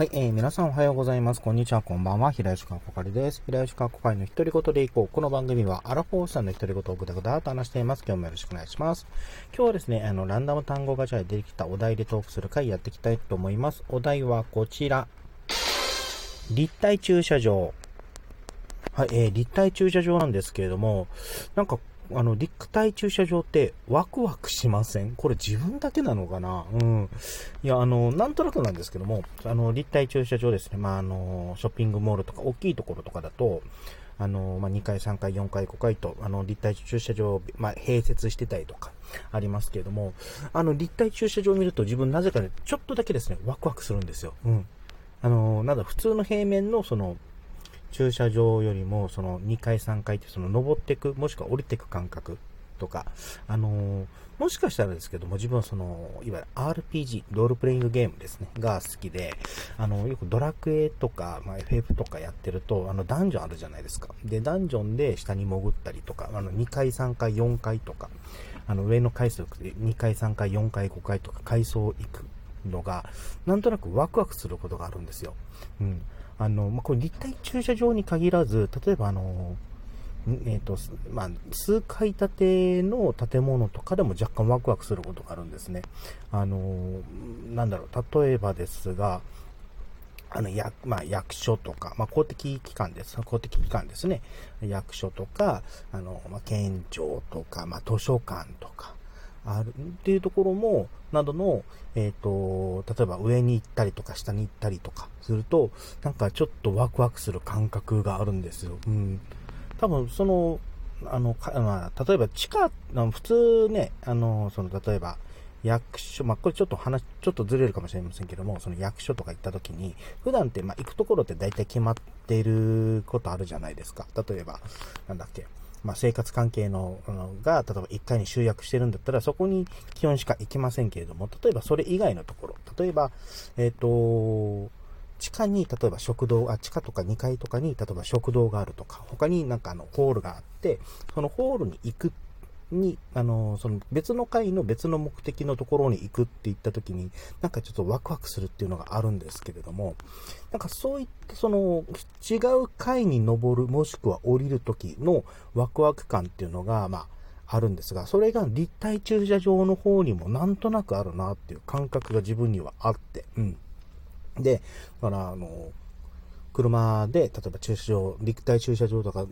はい、えー、皆さんおはようございます。こんにちは、こんばんは。平吉川こかりです。平吉川こかりの独り言でいこう。この番組は、アラフォーさんの独り言をぐだぐだと話しています。今日もよろしくお願いします。今日はですね、あの、ランダム単語ガチャで出てきたお題でトークする回やっていきたいと思います。お題はこちら。立体駐車場。はい、えー、立体駐車場なんですけれども、なんかあの、立体駐車場ってワクワクしません？これ自分だけなのかな？うん。いや、あの、なんとなくなんですけども、あの、立体駐車場ですね。まあ、あの、ショッピングモールとか大きいところとかだと、あの、まあ、2階、3階、4階、5階と、あの、立体駐車場、まあ、併設してたりとか、ありますけれども、あの、立体駐車場を見ると自分なぜかね、ちょっとだけですね、ワクワクするんですよ。うん。あの、なんだ、普通の平面の、その、駐車場よりも、その2階3階ってその登っていく、もしくは降りていく感覚とか、あのー、もしかしたらですけども、自分はその、いわゆる RPG、ロールプレイングゲームですね、が好きで、あの、よくドラクエとか、まあ、FF とかやってると、あの、ダンジョンあるじゃないですか。で、ダンジョンで下に潜ったりとか、あの、2階、3階、4階とか、あの、上の階数で2階、3階、4階、5階とか階層行くのが、なんとなくワクワクすることがあるんですよ。うん。あの、まあ、これ立体駐車場に限らず、例えばあの、えっ、ー、と、まあ、数階建ての建物とかでも若干ワクワクすることがあるんですね。あの、なんだろう、例えばですが、あの、役、まあ、役所とか、まあ、公的機関です。公的機関ですね。役所とか、あの、まあ、県庁とか、まあ、図書館とか、あるっていうところも、などの、えっ、ー、と、例えば上に行ったりとか下に行ったりとかすると、なんかちょっとワクワクする感覚があるんですよ。うん。多分その、あの、まあ、例えば地下、普通ね、あの、その、例えば、役所、まあ、これちょっと話、ちょっとずれるかもしれませんけども、その役所とか行った時に、普段って、まあ、行くところって大体決まっていることあるじゃないですか。例えば、なんだっけ、まあ、生活関係のが、例えば1回に集約してるんだったら、そこに基本しか行きませんけれども、例えばそれ以外のところ、例えば、えっ、ー、と、地下に、例えば食堂、あ、地下とか2階とかに、例えば食堂があるとか、他になんかあの、ホールがあって、そのホールに行くっに、あの、その別の階の別の目的のところに行くって言った時に、なんかちょっとワクワクするっていうのがあるんですけれども、なんかそういったその違う階に登るもしくは降りる時のワクワク感っていうのが、まあ、あるんですが、それが立体駐車場の方にもなんとなくあるなっていう感覚が自分にはあって、うん。で、だから、あの、車で、例えば駐車場、立体駐車場とか、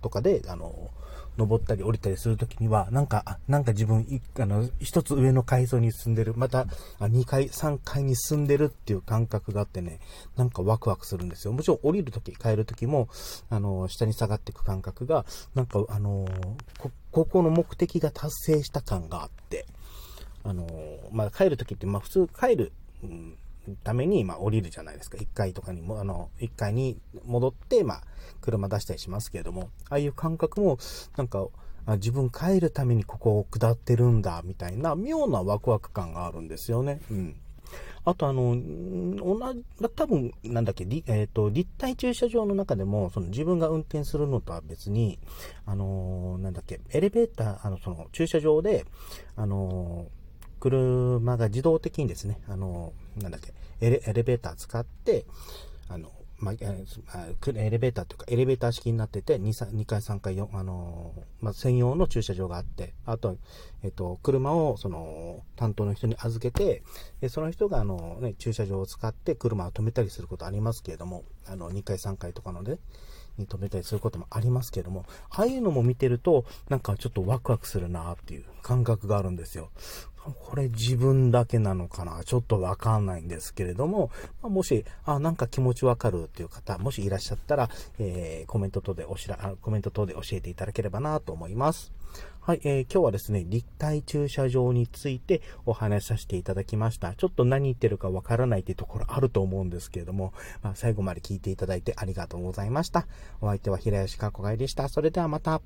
とかで、あの、登ったり降りたりするときには、なんか、なんか自分、あの、一つ上の階層に住んでる、また、二階、三階に住んでるっていう感覚があってね、なんかワクワクするんですよ。もちろん降りるとき、帰るときも、あの、下に下がっていく感覚が、なんか、あの、こ、ここの目的が達成した感があって、あの、まあ、帰るときって、まあ、普通帰る、うんために、まあ、降りるじゃないですか。1階とかにも、あの、1階に戻って、まあ、車出したりしますけれども、ああいう感覚も、なんか、自分帰るためにここを下ってるんだ、みたいな、妙なワクワク感があるんですよね。うん。あとあの、同じ、多分、なんだっけ、えっ、ー、と、立体駐車場の中でも、その自分が運転するのとは別に、あのなんだっけ、エレベーター、あの、その駐車場で、あの車が自動的にですね、あのなんだっけ、エレエレベーター使って、あの、まあ、エレベーターというか、エレベーター式になってて、2, 2階、3階、あのまあ、専用の駐車場があって、あと、えっと、車を、その、担当の人に預けて、でその人が、あの、ね、駐車場を使って車を止めたりすることありますけれども、あの、2階、3階とかので、に止めたりすることもありますけれども、ああいうのも見てると、なんかちょっとワクワクするなっていう感覚があるんですよ。これ自分だけなのかな？ちょっとわかんないんですけれども、ま、もし、あ、なんか気持ちわかるっていう方、もしいらっしゃったら、えー、コメント等でおしら、コメント等で教えていただければなと思います。はい、えー、今日はですね、立体駐車場についてお話しさせていただきました。ちょっと何言ってるかわからないっていうところあると思うんですけれども、まあ、最後まで聞いていただいてありがとうございました。お相手は平吉かこがいでした。それではまた。